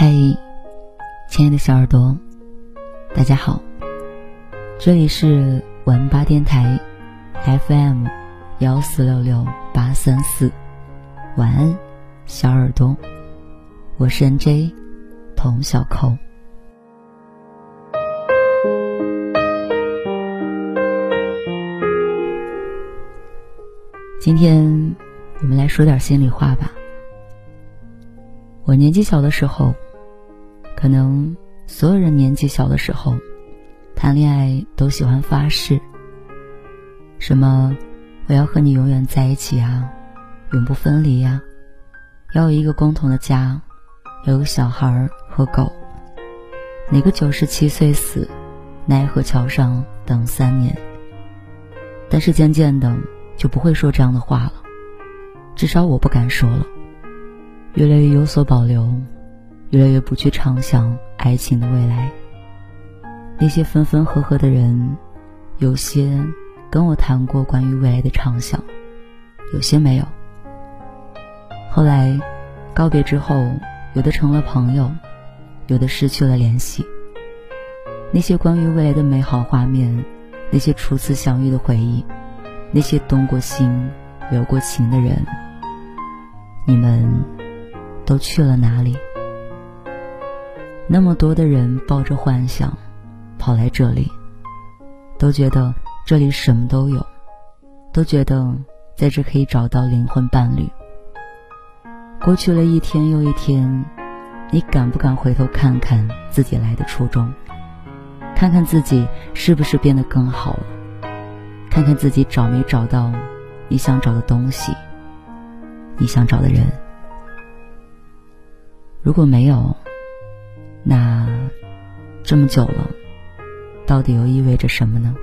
嗨，亲爱的小耳朵，大家好，这里是文八电台 FM 幺四六六八三四，晚安，小耳朵，我是 NJ 童小扣。今天我们来说点心里话吧。我年纪小的时候。可能所有人年纪小的时候，谈恋爱都喜欢发誓，什么我要和你永远在一起啊，永不分离呀，要有一个共同的家，要有小孩和狗，哪个九十七岁死，奈何桥上等三年。但是渐渐的就不会说这样的话了，至少我不敢说了，越来越有所保留。越来越不去畅想爱情的未来。那些分分合合的人，有些跟我谈过关于未来的畅想，有些没有。后来告别之后，有的成了朋友，有的失去了联系。那些关于未来的美好画面，那些初次相遇的回忆，那些动过心、留过情的人，你们都去了哪里？那么多的人抱着幻想，跑来这里，都觉得这里什么都有，都觉得在这可以找到灵魂伴侣。过去了一天又一天，你敢不敢回头看看自己来的初衷？看看自己是不是变得更好了？看看自己找没找到你想找的东西，你想找的人？如果没有，那这么久了，到底又意味着什么呢？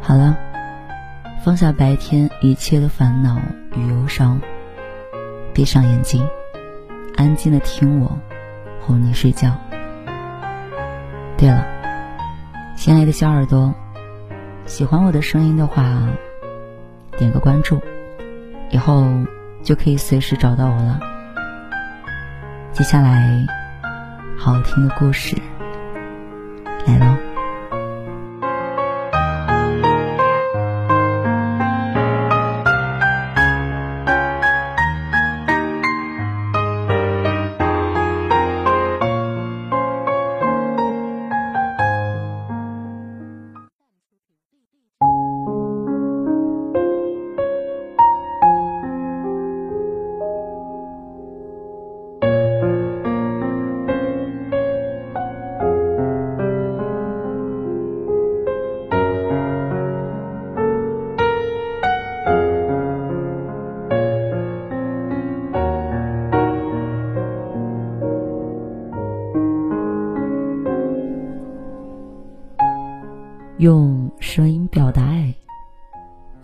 好了，放下白天一切的烦恼与忧伤，闭上眼睛。安静的听我哄你睡觉。对了，亲爱的小耳朵，喜欢我的声音的话，点个关注，以后就可以随时找到我了。接下来，好听的故事来了。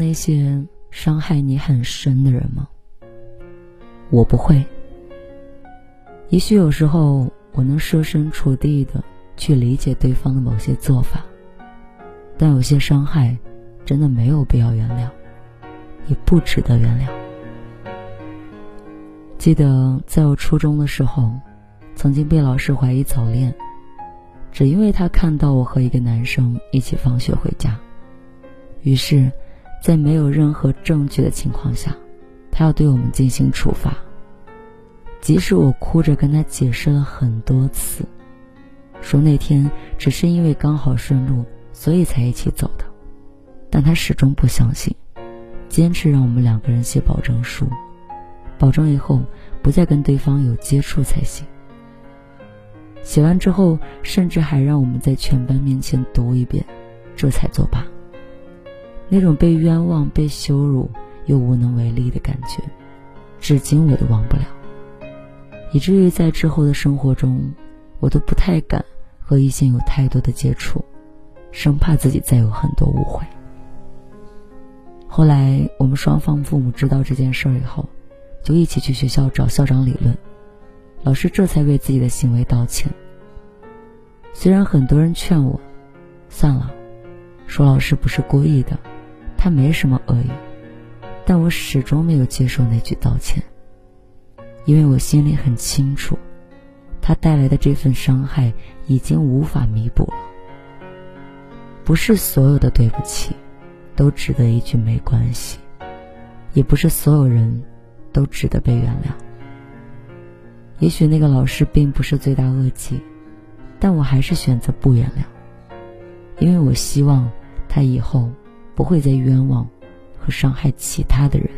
那些伤害你很深的人吗？我不会。也许有时候我能设身处地的去理解对方的某些做法，但有些伤害真的没有必要原谅，也不值得原谅。记得在我初中的时候，曾经被老师怀疑早恋。只因为他看到我和一个男生一起放学回家，于是，在没有任何证据的情况下，他要对我们进行处罚。即使我哭着跟他解释了很多次，说那天只是因为刚好顺路，所以才一起走的，但他始终不相信，坚持让我们两个人写保证书，保证以后不再跟对方有接触才行。写完之后，甚至还让我们在全班面前读一遍，这才作罢。那种被冤枉、被羞辱又无能为力的感觉，至今我都忘不了。以至于在之后的生活中，我都不太敢和异性有太多的接触，生怕自己再有很多误会。后来我们双方父母知道这件事儿以后，就一起去学校找校长理论。老师这才为自己的行为道歉。虽然很多人劝我，算了，说老师不是故意的，他没什么恶意，但我始终没有接受那句道歉，因为我心里很清楚，他带来的这份伤害已经无法弥补了。不是所有的对不起，都值得一句没关系，也不是所有人都值得被原谅。也许那个老师并不是罪大恶极，但我还是选择不原谅，因为我希望他以后不会再冤枉和伤害其他的人。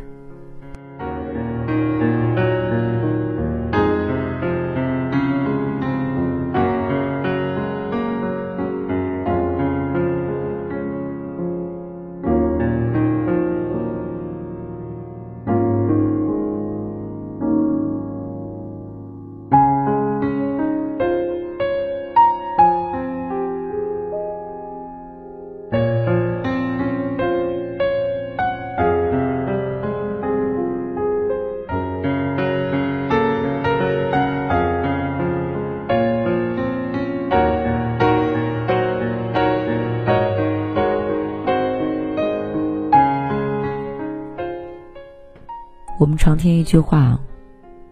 常听一句话：“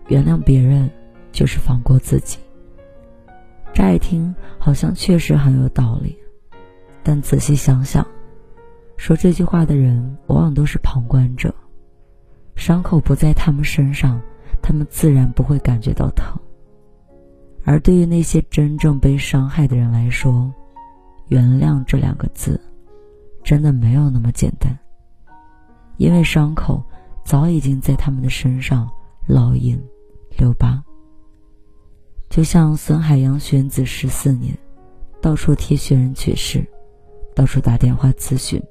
原谅别人就是放过自己。”乍一听好像确实很有道理，但仔细想想，说这句话的人往往都是旁观者。伤口不在他们身上，他们自然不会感觉到疼。而对于那些真正被伤害的人来说，原谅这两个字，真的没有那么简单，因为伤口。早已经在他们的身上烙印、留疤。就像孙海洋选子十四年，到处替学人取士，到处打电话咨询，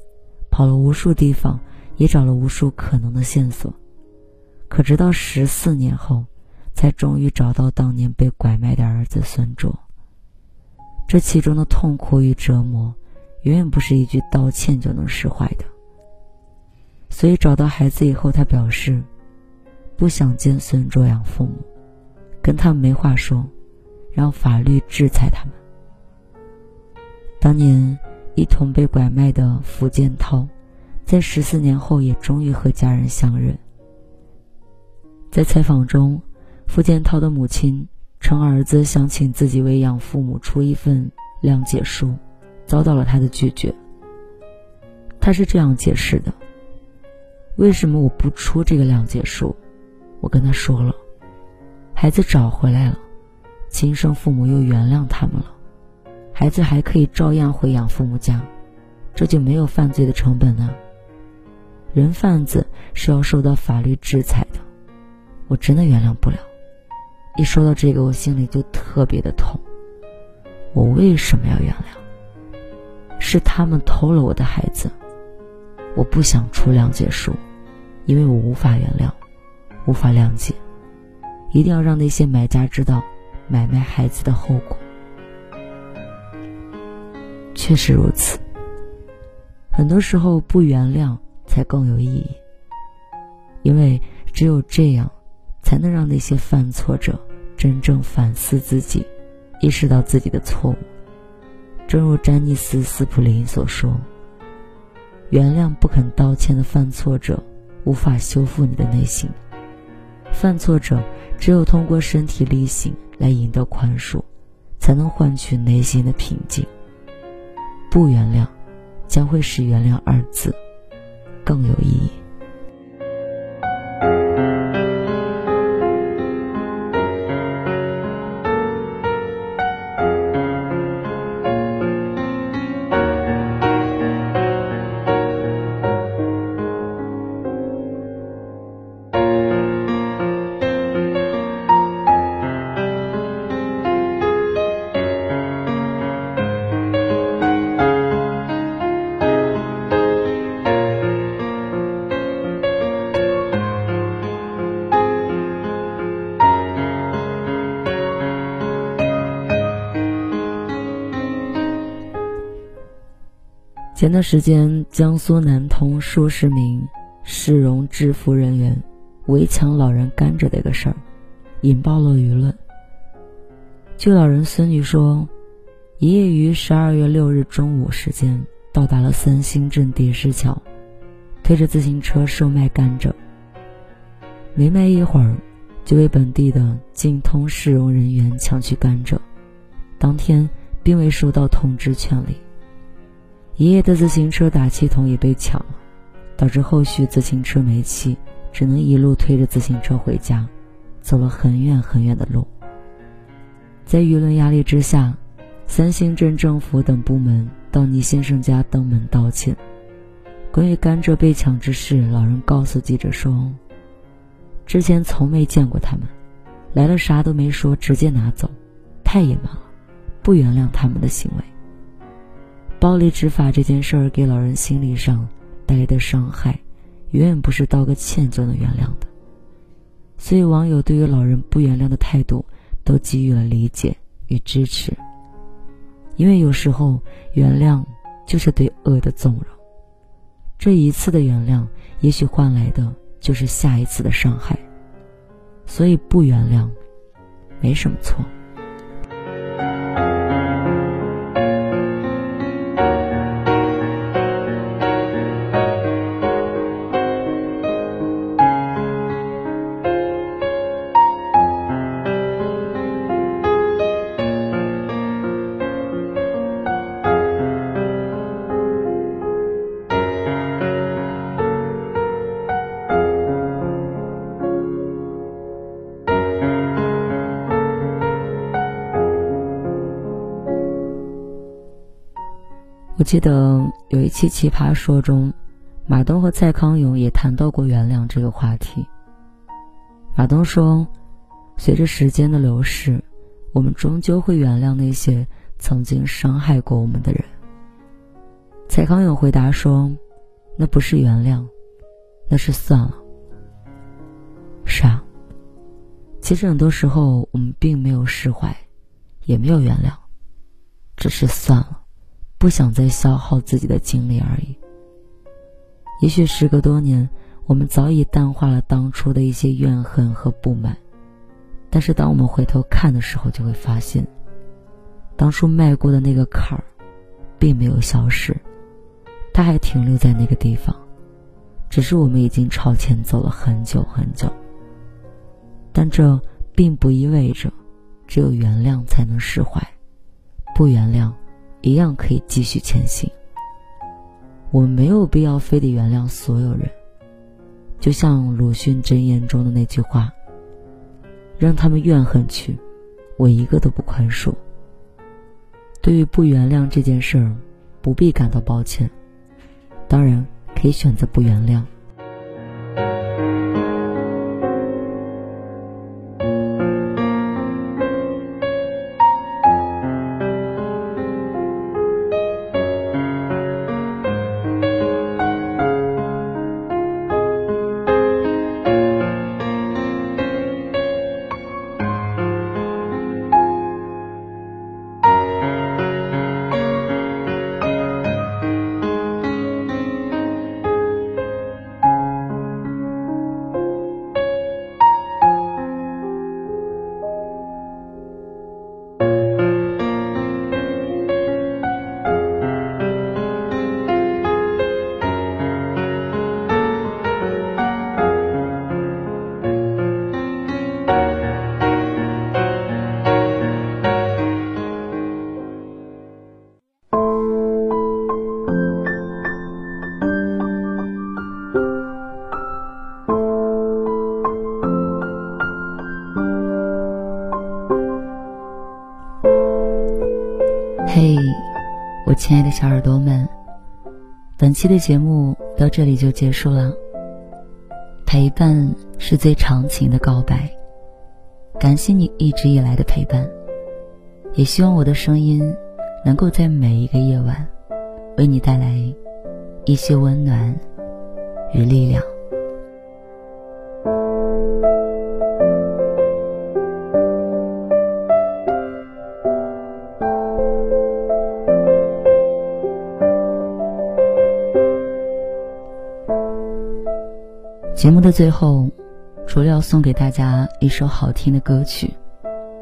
跑了无数地方，也找了无数可能的线索，可直到十四年后，才终于找到当年被拐卖的儿子孙卓。这其中的痛苦与折磨，远远不是一句道歉就能释怀的。所以找到孩子以后，他表示不想见孙卓阳父母，跟他们没话说，让法律制裁他们。当年一同被拐卖的福建涛，在十四年后也终于和家人相认。在采访中，福建涛的母亲称儿子想请自己为养父母出一份谅解书，遭到了他的拒绝。他是这样解释的。为什么我不出这个谅解书？我跟他说了，孩子找回来了，亲生父母又原谅他们了，孩子还可以照样回养父母家，这就没有犯罪的成本呢。人贩子是要受到法律制裁的，我真的原谅不了。一说到这个，我心里就特别的痛。我为什么要原谅？是他们偷了我的孩子，我不想出谅解书。因为我无法原谅，无法谅解，一定要让那些买家知道买卖孩子的后果。确实如此，很多时候不原谅才更有意义，因为只有这样，才能让那些犯错者真正反思自己，意识到自己的错误。正如詹妮斯·斯普林所说：“原谅不肯道歉的犯错者。”无法修复你的内心。犯错者只有通过身体力行来赢得宽恕，才能换取内心的平静。不原谅，将会使“原谅”二字更有意义。前段时间，江苏南通数十名市容支付人员围抢老人甘蔗的一个事儿，引爆了舆论。据老人孙女说，爷爷于十二月六日中午时间到达了三星镇叠石桥，推着自行车售卖甘蔗。没卖一会儿，就被本地的晋通市容人员抢去甘蔗，当天并未收到通知劝离。爷爷的自行车打气筒也被抢了，导致后续自行车没气，只能一路推着自行车回家，走了很远很远的路。在舆论压力之下，三星镇政府等部门到倪先生家登门道歉。关于甘蔗被抢之事，老人告诉记者说：“之前从没见过他们，来了啥都没说，直接拿走，太野蛮了，不原谅他们的行为。”暴力执法这件事儿给老人心理上带来的伤害，远远不是道个歉就能原谅的。所以网友对于老人不原谅的态度，都给予了理解与支持。因为有时候原谅就是对恶的纵容，这一次的原谅，也许换来的就是下一次的伤害。所以不原谅，没什么错。记得有一期《奇葩说》中，马东和蔡康永也谈到过原谅这个话题。马东说：“随着时间的流逝，我们终究会原谅那些曾经伤害过我们的人。”蔡康永回答说：“那不是原谅，那是算了。”是啊，其实很多时候我们并没有释怀，也没有原谅，只是算了。不想再消耗自己的精力而已。也许时隔多年，我们早已淡化了当初的一些怨恨和不满，但是当我们回头看的时候，就会发现，当初迈过的那个坎儿，并没有消失，它还停留在那个地方，只是我们已经朝前走了很久很久。但这并不意味着，只有原谅才能释怀，不原谅。一样可以继续前行。我们没有必要非得原谅所有人，就像鲁迅箴言中的那句话：“让他们怨恨去，我一个都不宽恕。”对于不原谅这件事儿，不必感到抱歉，当然可以选择不原谅。期的节目到这里就结束了。陪伴是最长情的告白，感谢你一直以来的陪伴，也希望我的声音能够在每一个夜晚，为你带来一些温暖与力量。节目的最后，除了要送给大家一首好听的歌曲，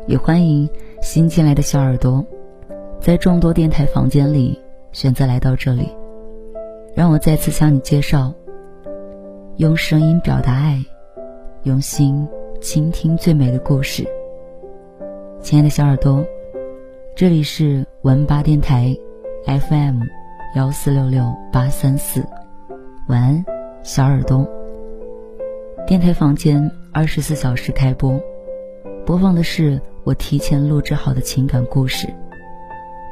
也欢迎新进来的小耳朵，在众多电台房间里选择来到这里，让我再次向你介绍：用声音表达爱，用心倾听最美的故事。亲爱的小耳朵，这里是文八电台，FM 幺四六六八三四，晚安，小耳朵。电台房间二十四小时开播，播放的是我提前录制好的情感故事。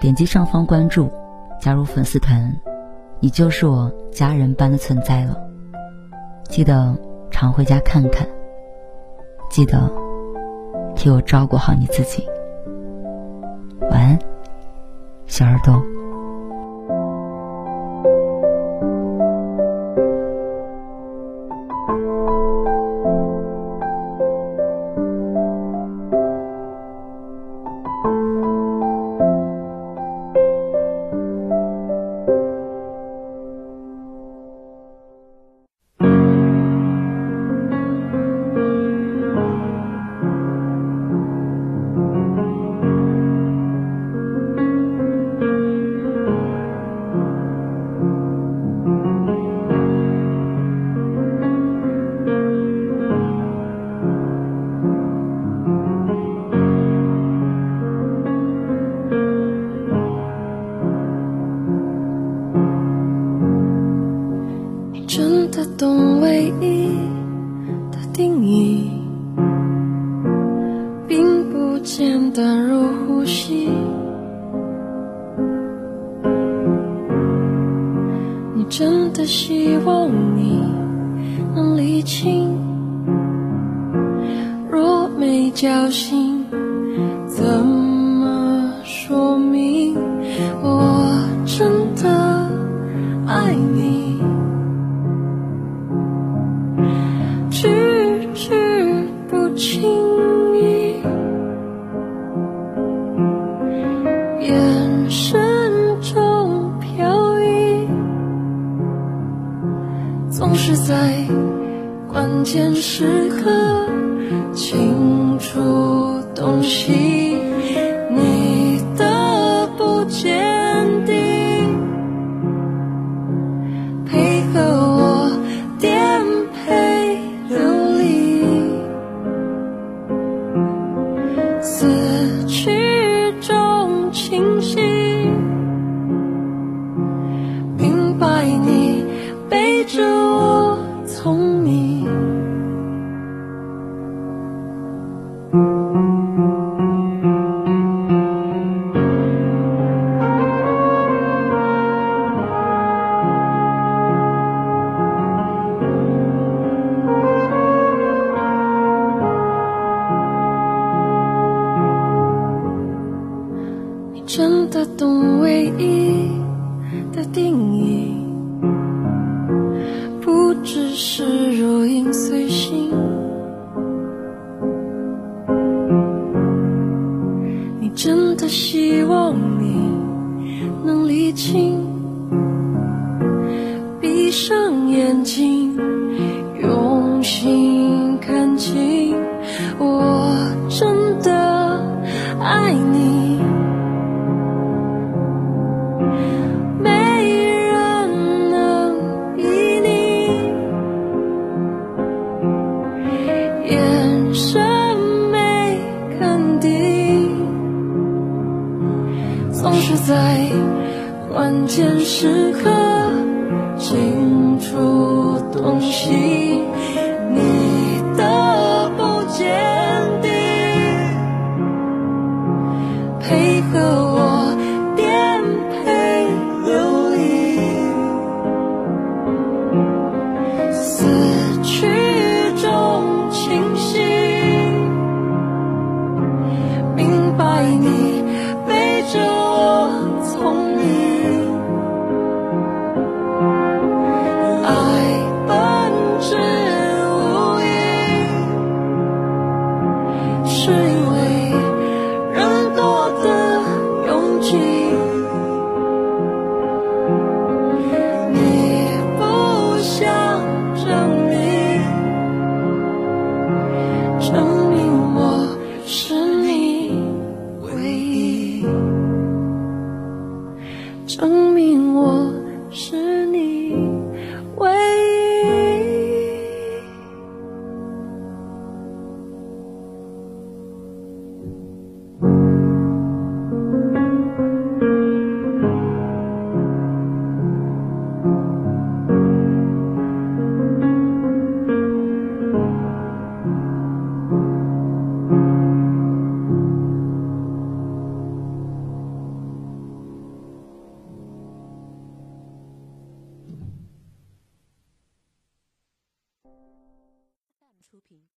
点击上方关注，加入粉丝团，你就是我家人般的存在了。记得常回家看看，记得替我照顾好你自己。晚安，小耳朵。真的懂唯一的定义，并不简单如呼吸。你真的希望你能理清？若没交心，身中飘逸，总是在关键时刻清楚东西。show.